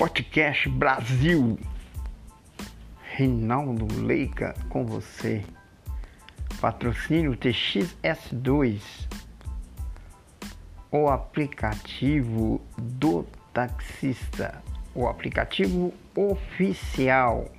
Podcast Brasil. Reinaldo Leica com você. Patrocínio TXS2. O aplicativo do taxista. O aplicativo oficial.